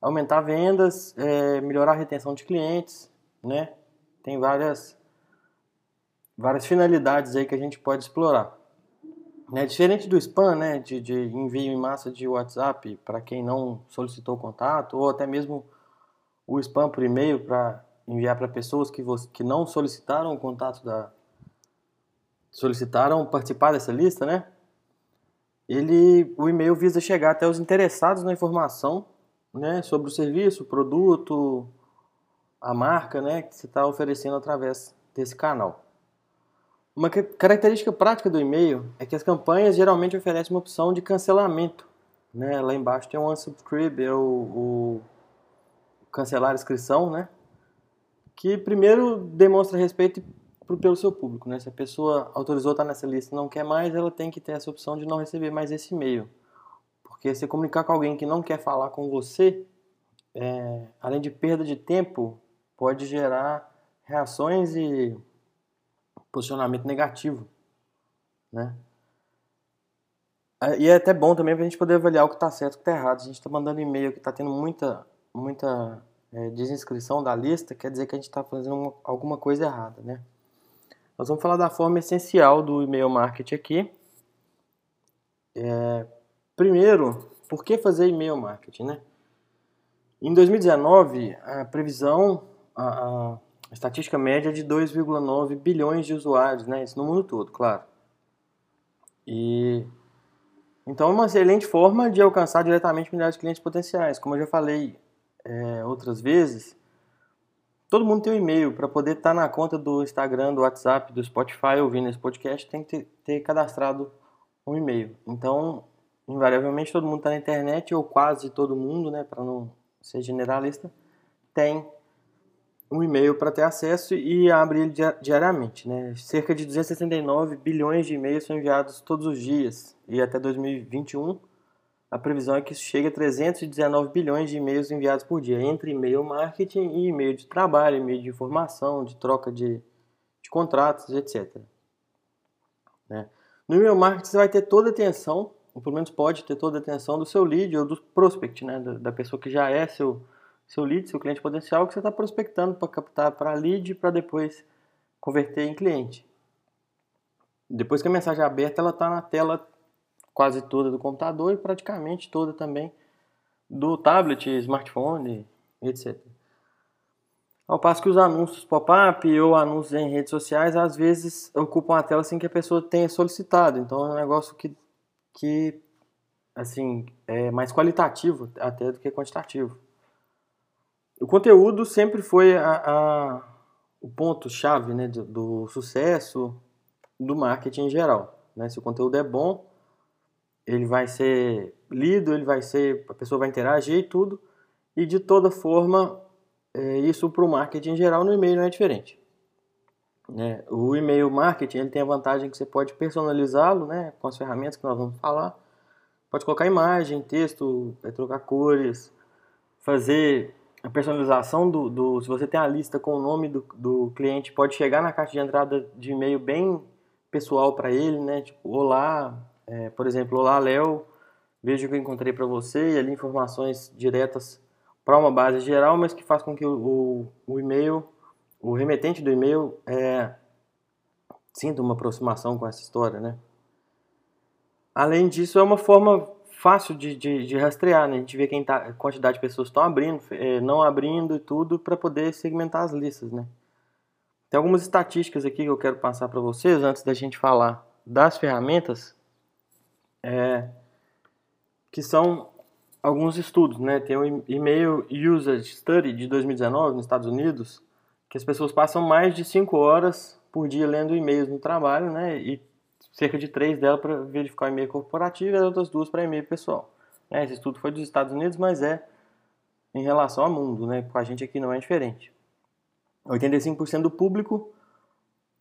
aumentar vendas, é, melhorar a retenção de clientes, né? Tem várias várias finalidades aí que a gente pode explorar. Né? Diferente do spam, né, de, de envio em massa de WhatsApp para quem não solicitou contato, ou até mesmo o spam por e-mail para enviar para pessoas que, que não solicitaram o contato da solicitaram participar dessa lista, né? Ele, o e-mail visa chegar até os interessados na informação, né, sobre o serviço, o produto, a marca, né, que você está oferecendo através desse canal. Uma característica prática do e-mail é que as campanhas geralmente oferecem uma opção de cancelamento. Né? Lá embaixo tem o unsubscribe, é o, o cancelar a inscrição, né? que primeiro demonstra respeito pelo seu público. Né? Se a pessoa autorizou estar nessa lista e não quer mais, ela tem que ter essa opção de não receber mais esse e-mail. Porque se comunicar com alguém que não quer falar com você, é, além de perda de tempo, pode gerar reações e posicionamento negativo, né? E é até bom também para a gente poder avaliar o que está certo e o que está errado. A gente está mandando e-mail que está tendo muita, muita é, desinscrição da lista, quer dizer que a gente está fazendo uma, alguma coisa errada, né? Nós vamos falar da forma essencial do e-mail marketing aqui. É, primeiro, por que fazer e-mail marketing, né? Em 2019, a previsão, a, a a estatística média é de 2,9 bilhões de usuários, né? Isso no mundo todo, claro. E então é uma excelente forma de alcançar diretamente milhares de clientes potenciais. Como eu já falei é, outras vezes, todo mundo tem um e-mail para poder estar tá na conta do Instagram, do WhatsApp, do Spotify ouvindo esse podcast, tem que ter, ter cadastrado um e-mail. Então, invariavelmente todo mundo está na internet ou quase todo mundo, né, para não ser generalista, tem um e-mail para ter acesso e abre ele diariamente. Né? Cerca de 269 bilhões de e-mails são enviados todos os dias e até 2021 a previsão é que chegue a 319 bilhões de e-mails enviados por dia, entre e-mail marketing e e-mail de trabalho, e-mail de informação, de troca de, de contratos, etc. Né? No e-mail marketing você vai ter toda a atenção, ou pelo menos pode ter toda a atenção do seu lead ou do prospect, né? da pessoa que já é seu seu lead, seu cliente potencial, que você está prospectando para captar para lead para depois converter em cliente. Depois que a mensagem é aberta, ela está na tela quase toda do computador e praticamente toda também do tablet, smartphone, etc. Ao passo que os anúncios pop-up ou anúncios em redes sociais às vezes ocupam a tela sem que a pessoa tenha solicitado. Então é um negócio que, que assim, é mais qualitativo até do que quantitativo. O conteúdo sempre foi a, a, o ponto-chave né, do, do, sucesso do marketing em geral. Né? Se o conteúdo é bom, ele vai ser lido, ele vai ser, a pessoa vai interagir e tudo. E de toda forma, é, isso para o marketing em geral no e-mail não é diferente. Né? O e-mail marketing ele tem a vantagem que você pode personalizá-lo né, com as ferramentas que nós vamos falar. Pode colocar imagem, texto, trocar cores, fazer a personalização do, do, Se você tem a lista com o nome do, do cliente, pode chegar na caixa de entrada de e-mail bem pessoal para ele, né? Tipo, olá, é, por exemplo, olá Léo, vejo que eu encontrei para você e ali informações diretas para uma base geral, mas que faz com que o, o, o e-mail, o remetente do e-mail é, sinta uma aproximação com essa história, né? Além disso, é uma forma fácil de, de, de, rastrear, né? A gente vê quem tá, quantidade de pessoas estão abrindo, é, não abrindo e tudo para poder segmentar as listas, né? Tem algumas estatísticas aqui que eu quero passar para vocês antes da gente falar das ferramentas, é, que são alguns estudos, né? Tem o e-mail Usage Study de 2019 nos Estados Unidos, que as pessoas passam mais de 5 horas por dia lendo e-mails no trabalho, né? E cerca de três delas para verificar o e-mail corporativo e as outras duas para e-mail pessoal. Né? Esse estudo foi dos Estados Unidos, mas é em relação ao mundo, né? Com a gente aqui não é diferente. 85% do público,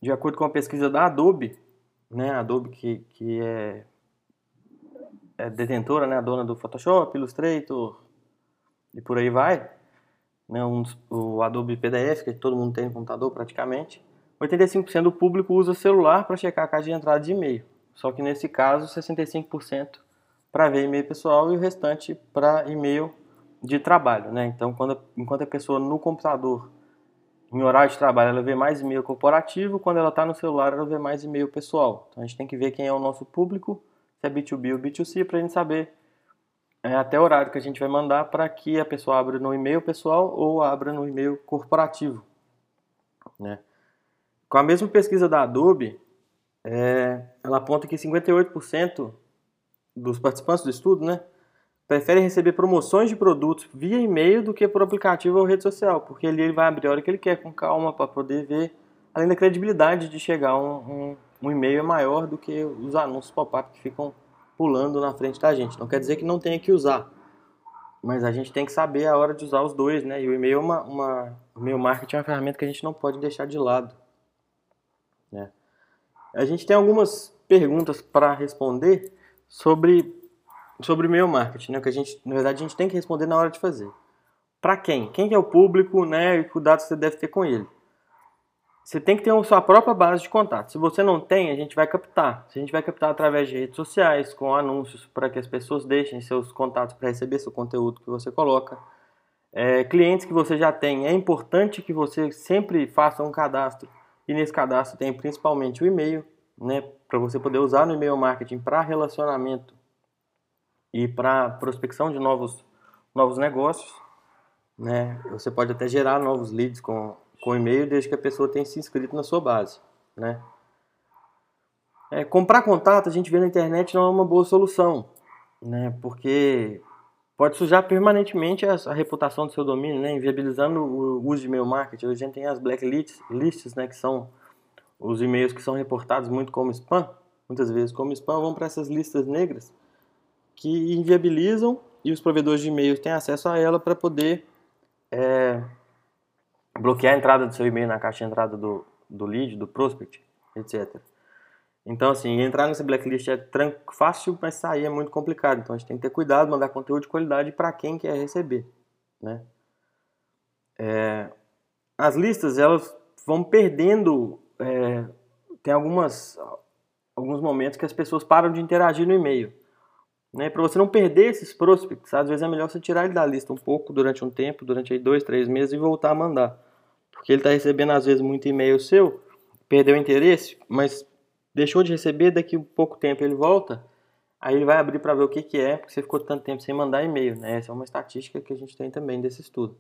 de acordo com a pesquisa da Adobe, né? Adobe que, que é, é detentora, né? A dona do Photoshop, Illustrator e por aí vai. Né? Um, o Adobe PDF, que todo mundo tem no computador praticamente. 85% do público usa celular para checar a caixa de entrada de e-mail. Só que nesse caso, 65% para ver e-mail pessoal e o restante para e-mail de trabalho, né? Então, quando, enquanto a pessoa no computador, em horário de trabalho, ela vê mais e-mail corporativo, quando ela está no celular, ela vê mais e-mail pessoal. Então, a gente tem que ver quem é o nosso público, se é B2B ou B2C, para a gente saber é, até o horário que a gente vai mandar para que a pessoa abra no e-mail pessoal ou abra no e-mail corporativo, né? Com a mesma pesquisa da Adobe, é, ela aponta que 58% dos participantes do estudo, né, preferem receber promoções de produtos via e-mail do que por aplicativo ou rede social, porque ali ele vai abrir a hora que ele quer, com calma, para poder ver, além da credibilidade de chegar um, um, um e-mail é maior do que os anúncios pop-up que ficam pulando na frente da gente. Não quer dizer que não tenha que usar, mas a gente tem que saber a hora de usar os dois, né? E o e-mail é uma, uma o e-mail marketing é uma ferramenta que a gente não pode deixar de lado, né? A gente tem algumas perguntas para responder sobre sobre e-mail marketing, né? Que a gente, na verdade, a gente tem que responder na hora de fazer. Para quem? Quem é o público, né? E cuidado você deve ter com ele. Você tem que ter a sua própria base de contato. Se você não tem, a gente vai captar. A gente vai captar através de redes sociais, com anúncios para que as pessoas deixem seus contatos para receber seu conteúdo que você coloca. É, clientes que você já tem, é importante que você sempre faça um cadastro. E nesse cadastro tem principalmente o e-mail, né? Para você poder usar no e-mail marketing para relacionamento e para prospecção de novos, novos negócios. Né? Você pode até gerar novos leads com, com e-mail desde que a pessoa tenha se inscrito na sua base. Né? É, comprar contato, a gente vê na internet, não é uma boa solução, né? porque pode sujar permanentemente a, a reputação do seu domínio, né? inviabilizando o uso de e-mail marketing. A gente tem as blacklists, né? que são os e-mails que são reportados muito como spam, muitas vezes como spam, vão para essas listas negras que inviabilizam e os provedores de e-mails têm acesso a ela para poder é, bloquear a entrada do seu e-mail na caixa de entrada do, do lead, do prospect, etc. Então, assim, entrar nessa blacklist é fácil, mas sair é muito complicado. Então, a gente tem que ter cuidado, mandar conteúdo de qualidade para quem quer receber, né? É, as listas, elas vão perdendo... É, tem algumas, alguns momentos que as pessoas param de interagir no e-mail. Né? Para você não perder esses prospects, às vezes é melhor você tirar ele da lista um pouco durante um tempo, durante aí dois, três meses e voltar a mandar. Porque ele está recebendo às vezes muito e-mail seu, perdeu o interesse, mas deixou de receber, daqui a pouco tempo ele volta, aí ele vai abrir para ver o que, que é, porque você ficou tanto tempo sem mandar e-mail. Né? Essa é uma estatística que a gente tem também desse estudo.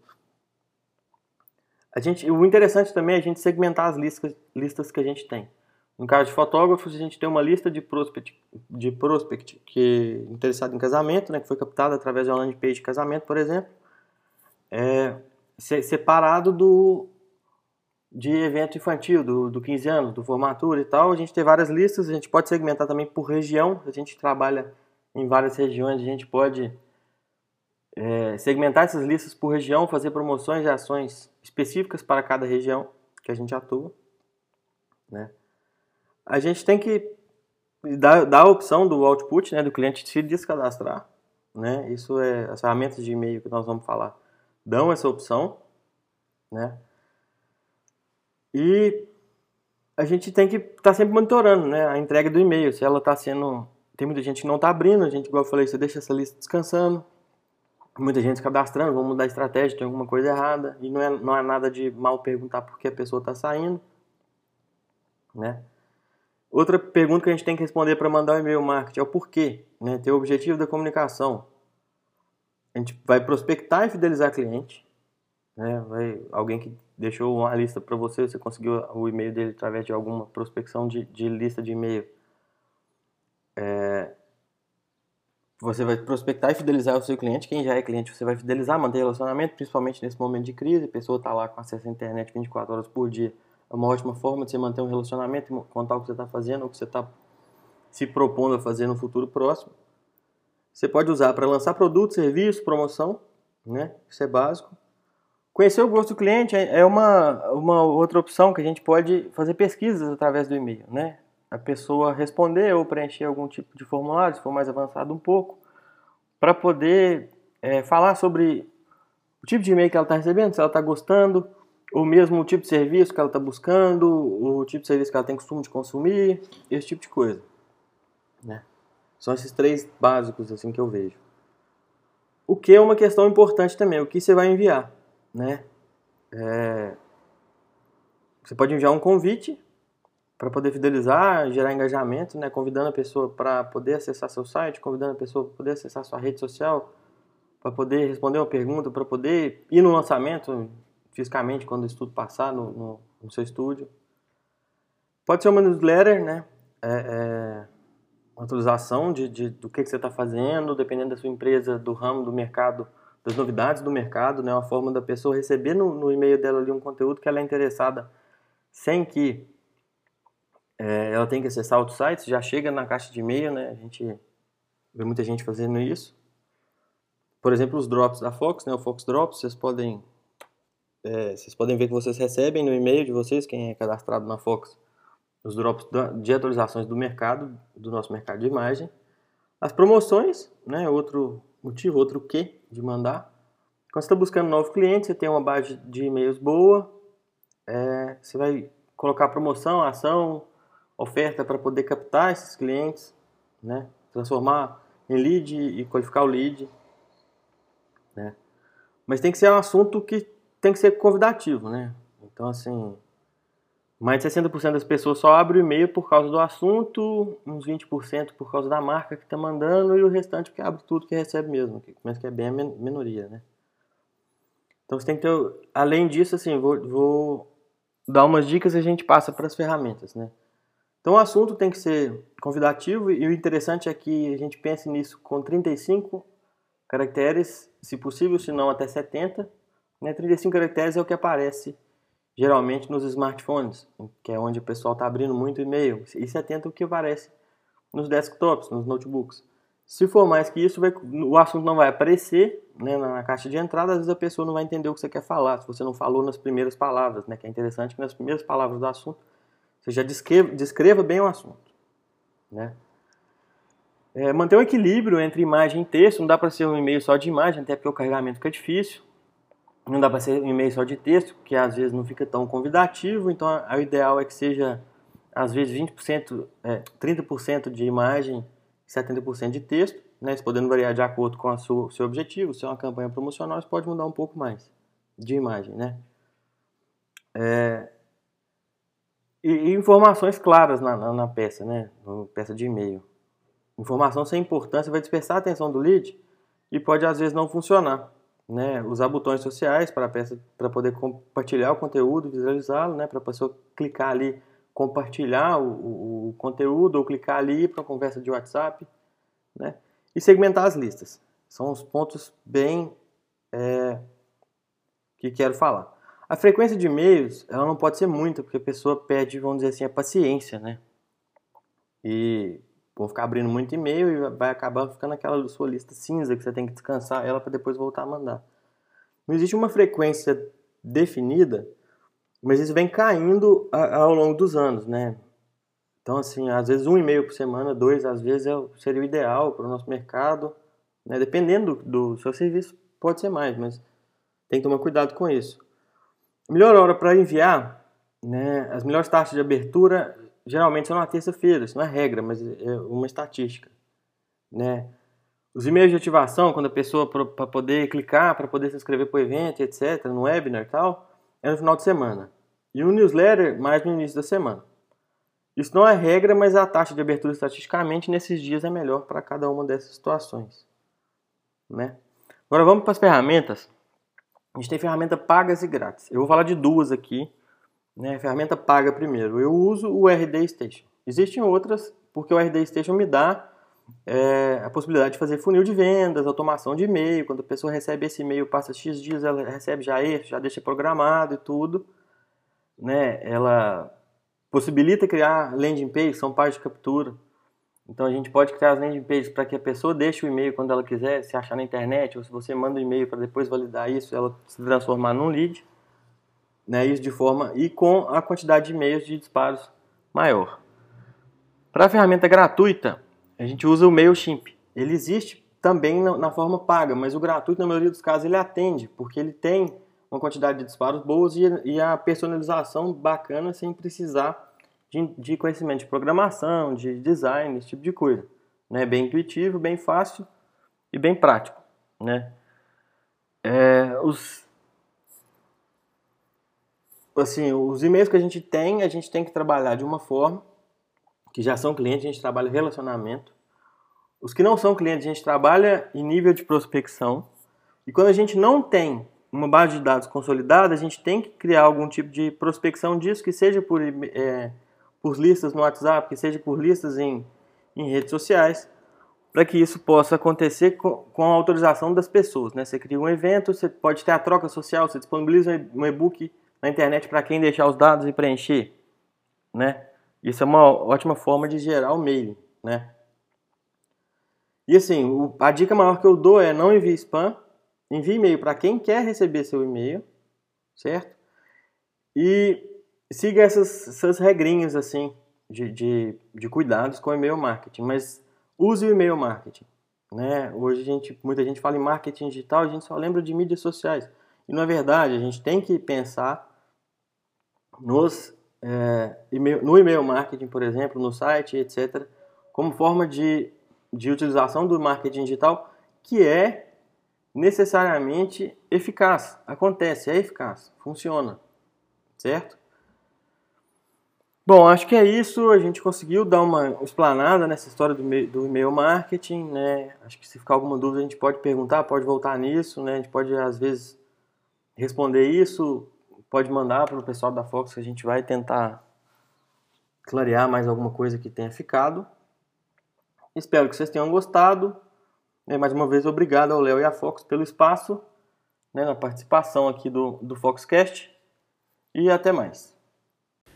A gente, o interessante também é a gente segmentar as listas, listas que a gente tem. No caso de fotógrafos, a gente tem uma lista de prospect, de prospect que interessado em casamento, né, que foi captada através de uma landing page de casamento, por exemplo, é, separado do de evento infantil, do, do 15 anos, do formatura e tal. A gente tem várias listas, a gente pode segmentar também por região, a gente trabalha em várias regiões, a gente pode é, segmentar essas listas por região, fazer promoções e ações específicas para cada região que a gente atua, né? a gente tem que dar, dar a opção do output, né, do cliente se descadastrar. Né? Isso é as ferramentas de e-mail que nós vamos falar dão essa opção, né? E a gente tem que estar tá sempre monitorando, né, a entrega do e-mail, se ela está sendo tem muita gente que não está abrindo, a gente, igual eu falei, você deixa essa lista descansando, muita gente se cadastrando, vamos mudar a estratégia, tem alguma coisa errada, e não é, não é nada de mal perguntar por que a pessoa está saindo, né? Outra pergunta que a gente tem que responder para mandar o um e-mail marketing é o porquê, né? Ter o objetivo da comunicação. A gente vai prospectar e fidelizar cliente, né? Vai, alguém que deixou uma lista para você, você conseguiu o e-mail dele através de alguma prospecção de, de lista de e-mail. É, você vai prospectar e fidelizar o seu cliente. Quem já é cliente, você vai fidelizar, manter relacionamento, principalmente nesse momento de crise. A pessoa está lá com acesso à internet 24 horas por dia é uma ótima forma de você manter um relacionamento, contar o que você está fazendo, o que você está se propondo a fazer no futuro próximo. Você pode usar para lançar produto, serviço, promoção, né? Isso é básico. Conhecer o gosto do cliente é, é uma, uma outra opção que a gente pode fazer pesquisas através do e-mail, né? A pessoa responder ou preencher algum tipo de formulário, se for mais avançado um pouco, para poder é, falar sobre o tipo de e-mail que ela está recebendo, se ela está gostando, ou mesmo o tipo de serviço que ela está buscando, o tipo de serviço que ela tem costume de consumir, esse tipo de coisa. Né? São esses três básicos assim que eu vejo. O que é uma questão importante também, o que você vai enviar. Né? É... Você pode enviar um convite para poder fidelizar, gerar engajamento, né? convidando a pessoa para poder acessar seu site, convidando a pessoa para poder acessar sua rede social, para poder responder uma pergunta, para poder ir no lançamento, fisicamente quando o estudo passar no, no, no seu estúdio. Pode ser uma newsletter, né? É, é uma atualização de, de, do que, que você está fazendo, dependendo da sua empresa, do ramo, do mercado, das novidades do mercado, né? Uma forma da pessoa receber no, no e-mail dela ali um conteúdo que ela é interessada sem que é, ela tenha que acessar outros sites, já chega na caixa de e-mail, né? A gente vê muita gente fazendo isso. Por exemplo, os drops da Fox, né? O Fox Drops, vocês podem é, vocês podem ver que vocês recebem no e-mail de vocês, quem é cadastrado na Fox, os drops de atualizações do mercado, do nosso mercado de imagem. As promoções, né, outro motivo, outro que de mandar. Quando você está buscando novo cliente, você tem uma base de e-mails boa, é, você vai colocar promoção, ação, oferta para poder captar esses clientes, né, transformar em lead e qualificar o lead. Né. Mas tem que ser um assunto que tem que ser convidativo, né? Então, assim, mais de 60% das pessoas só abrem o e-mail por causa do assunto, uns 20% por causa da marca que está mandando e o restante que abre tudo que recebe mesmo, mas que é bem a minoria, né? Então você tem que ter, além disso, assim, vou, vou dar umas dicas e a gente passa para as ferramentas, né? Então o assunto tem que ser convidativo e o interessante é que a gente pense nisso com 35 caracteres, se possível, se não até 70, né? 35 caracteres é o que aparece geralmente nos smartphones, que é onde o pessoal está abrindo muito e-mail. E 70 é o que aparece nos desktops, nos notebooks. Se for mais que isso, vai, o assunto não vai aparecer né, na caixa de entrada, às vezes a pessoa não vai entender o que você quer falar, se você não falou nas primeiras palavras, né, que é interessante que nas primeiras palavras do assunto você já descreva, descreva bem o assunto. Né? É, manter um equilíbrio entre imagem e texto, não dá para ser um e-mail só de imagem, até porque o carregamento fica difícil. Não dá para ser um e-mail só de texto, que às vezes não fica tão convidativo, então o ideal é que seja às vezes 20%, é, 30% de imagem e 70% de texto, né? Isso podendo variar de acordo com o seu objetivo. Se é uma campanha promocional, isso pode mudar um pouco mais de imagem, né? É, e, e, informações claras na, na, na, peça, né? Na peça de e-mail. Informação sem importância vai dispersar a atenção do lead e pode às vezes não funcionar né, usar botões sociais para para poder compartilhar o conteúdo, visualizá-lo, né, para a pessoa clicar ali, compartilhar o, o, o conteúdo ou clicar ali para uma conversa de WhatsApp, né, e segmentar as listas. São os pontos bem é, que quero falar. A frequência de e-mails, ela não pode ser muita, porque a pessoa perde, vamos dizer assim, a paciência, né? E vão ficar abrindo muito e-mail e vai acabar ficando aquela sua lista cinza que você tem que descansar ela para depois voltar a mandar. Não existe uma frequência definida, mas isso vem caindo ao longo dos anos, né? Então, assim, às vezes um e-mail por semana, dois, às vezes é, seria o ideal para o nosso mercado, né? Dependendo do, do seu serviço, pode ser mais, mas tem que tomar cuidado com isso. A melhor hora para enviar, né? As melhores taxas de abertura geralmente são na terça-feira, isso não é regra, mas é uma estatística, né? Os e-mails de ativação, quando a pessoa para poder clicar, para poder se inscrever para o evento, etc, no webinar e tal, é no final de semana. E o newsletter mais no início da semana. Isso não é regra, mas a taxa de abertura estatisticamente nesses dias é melhor para cada uma dessas situações, né? Agora vamos para as ferramentas. A gente tem ferramenta pagas e grátis. Eu vou falar de duas aqui né, ferramenta paga primeiro. Eu uso o RD Station. Existem outras, porque o RD Station me dá é, a possibilidade de fazer funil de vendas, automação de e-mail. Quando a pessoa recebe esse e-mail, passa X dias, ela recebe já esse, já deixa programado e tudo. Né? Ela possibilita criar landing page, são páginas de captura. Então a gente pode criar as landing pages para que a pessoa deixe o e-mail quando ela quiser, se achar na internet, ou se você manda um e-mail para depois validar isso, ela se transformar num lead, né? Isso de forma e com a quantidade de e-mails de disparos maior. Para a ferramenta gratuita, a gente usa o Mailchimp. Ele existe também na forma paga, mas o gratuito na maioria dos casos ele atende, porque ele tem uma quantidade de disparos boas e, a personalização bacana sem precisar de, de conhecimento de programação, de design, esse tipo de coisa. Né? Bem intuitivo, bem fácil e bem prático. Né? É, os, assim, os e-mails que a gente tem, a gente tem que trabalhar de uma forma, que já são clientes, a gente trabalha relacionamento. Os que não são clientes, a gente trabalha em nível de prospecção. E quando a gente não tem uma base de dados consolidada, a gente tem que criar algum tipo de prospecção disso, que seja por é, por listas no WhatsApp, que seja por listas em, em redes sociais, para que isso possa acontecer com, com, a autorização das pessoas. Né? Você cria um evento, você pode ter a troca social, você disponibiliza um e-book na internet para quem deixar os dados e preencher. Né? Isso é uma ótima forma de gerar o mail. Né? E assim, a dica maior que eu dou é não envie spam, envie e-mail para quem quer receber seu e-mail, certo? E siga essas, essas regrinhas assim de, de, de cuidados com e-mail marketing, mas use o e-mail marketing. Né? Hoje a gente, muita gente fala em marketing digital, a gente só lembra de mídias sociais. E na verdade a gente tem que pensar nos, é, email, no e-mail marketing, por exemplo, no site, etc., como forma de, de utilização do marketing digital que é necessariamente eficaz. Acontece, é eficaz, funciona, certo? Bom, acho que é isso. A gente conseguiu dar uma explanada nessa história do, do e-mail marketing, né? Acho que se ficar alguma dúvida a gente pode perguntar, pode voltar nisso, né? A gente pode às vezes responder isso, pode mandar para o pessoal da Fox que a gente vai tentar clarear mais alguma coisa que tenha ficado. Espero que vocês tenham gostado. Né? Mais uma vez, obrigado ao Léo e à Fox pelo espaço, né? na participação aqui do, do Foxcast. E até mais.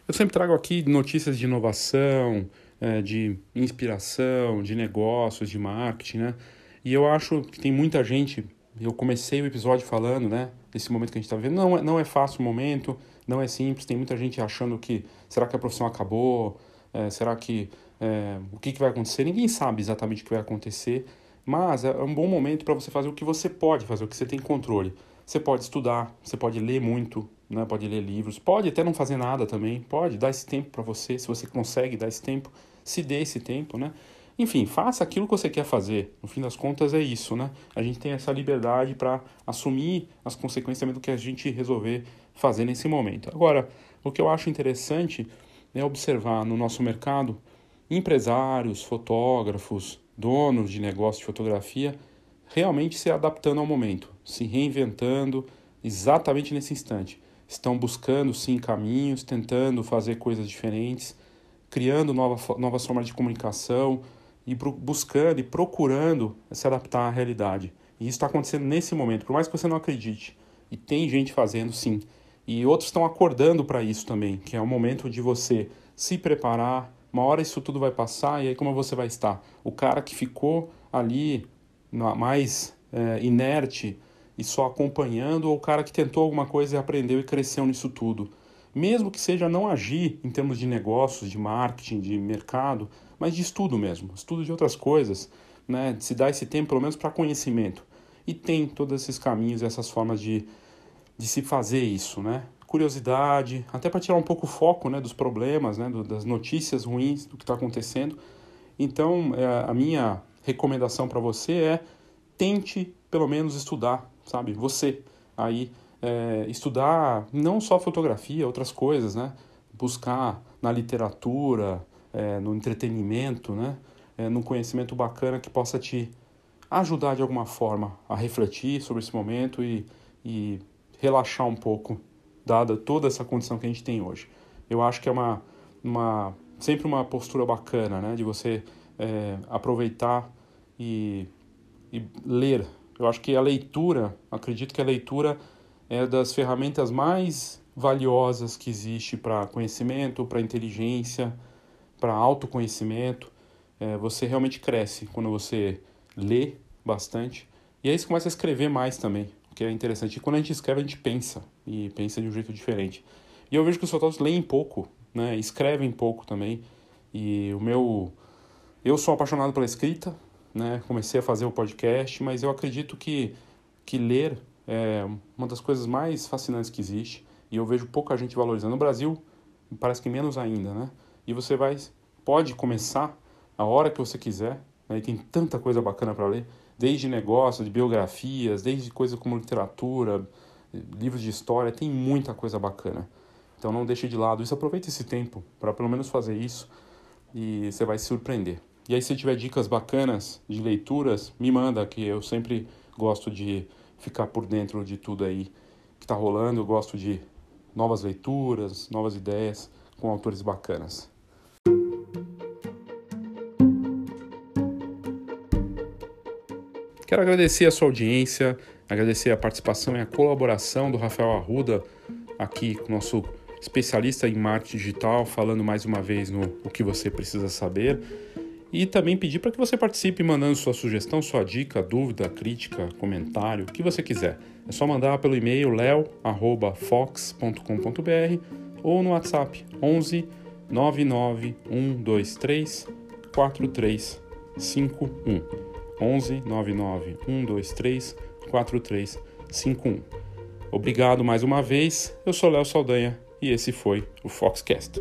Eu sempre trago aqui notícias de inovação, é, de inspiração, de negócios, de marketing, né? E eu acho que tem muita gente. Eu comecei o episódio falando, né? Desse momento que a gente está vivendo. Não, é, não é fácil o momento, não é simples. Tem muita gente achando que será que a profissão acabou? É, será que é, o que, que vai acontecer? Ninguém sabe exatamente o que vai acontecer. Mas é um bom momento para você fazer o que você pode fazer, o que você tem controle. Você pode estudar, você pode ler muito, né? pode ler livros, pode até não fazer nada também, pode dar esse tempo para você, se você consegue dar esse tempo, se dê esse tempo, né? Enfim, faça aquilo que você quer fazer. No fim das contas é isso, né? A gente tem essa liberdade para assumir as consequências do que a gente resolver fazer nesse momento. Agora, o que eu acho interessante é observar no nosso mercado empresários, fotógrafos, donos de negócio de fotografia realmente se adaptando ao momento, se reinventando exatamente nesse instante estão buscando sim caminhos, tentando fazer coisas diferentes, criando nova, novas formas de comunicação e buscando e procurando se adaptar à realidade. E isso está acontecendo nesse momento, por mais que você não acredite. E tem gente fazendo sim. E outros estão acordando para isso também, que é o momento de você se preparar. Uma hora isso tudo vai passar e aí como você vai estar? O cara que ficou ali mais é, inerte, e só acompanhando, ou o cara que tentou alguma coisa e aprendeu e cresceu nisso tudo. Mesmo que seja não agir em termos de negócios, de marketing, de mercado, mas de estudo mesmo, estudo de outras coisas, né? de se dar esse tempo pelo menos para conhecimento. E tem todos esses caminhos, essas formas de, de se fazer isso, né? Curiosidade, até para tirar um pouco o foco né, dos problemas, né, do, das notícias ruins, do que está acontecendo. Então, é, a minha recomendação para você é tente pelo menos estudar sabe? Você aí é, estudar não só fotografia, outras coisas, né? Buscar na literatura, é, no entretenimento, né? É, num conhecimento bacana que possa te ajudar de alguma forma a refletir sobre esse momento e, e relaxar um pouco, dada toda essa condição que a gente tem hoje. Eu acho que é uma, uma sempre uma postura bacana, né? De você é, aproveitar e, e ler eu acho que a leitura, acredito que a leitura é das ferramentas mais valiosas que existe para conhecimento, para inteligência, para autoconhecimento. é, você realmente cresce quando você lê bastante. E aí você começa a escrever mais também, que é interessante. E quando a gente escreve, a gente pensa, e pensa de um jeito diferente. E eu vejo que os fotógrafos leem pouco, né? escrevem pouco também. E o meu. Eu sou apaixonado pela escrita, né? comecei a fazer o podcast, mas eu acredito que, que ler é uma das coisas mais fascinantes que existe. E eu vejo pouca gente valorizando. No Brasil, parece que menos ainda, né? E você vai, pode começar a hora que você quiser, né? e tem tanta coisa bacana para ler, desde negócios, de biografias, desde coisas como literatura, livros de história, tem muita coisa bacana. Então não deixe de lado isso, aproveite esse tempo para pelo menos fazer isso e você vai se surpreender. E aí se tiver dicas bacanas de leituras, me manda que eu sempre gosto de ficar por dentro de tudo aí que está rolando, eu gosto de novas leituras, novas ideias com autores bacanas. Quero agradecer a sua audiência, agradecer a participação e a colaboração do Rafael Arruda aqui com nosso especialista em marketing digital, falando mais uma vez no o que você precisa saber. E também pedir para que você participe mandando sua sugestão, sua dica, dúvida, crítica, comentário, o que você quiser. É só mandar pelo e-mail leo@fox.com.br ou no WhatsApp 11 99 123 4351. 11 99 123 4351. Obrigado mais uma vez. Eu sou Léo Saldanha e esse foi o Foxcast.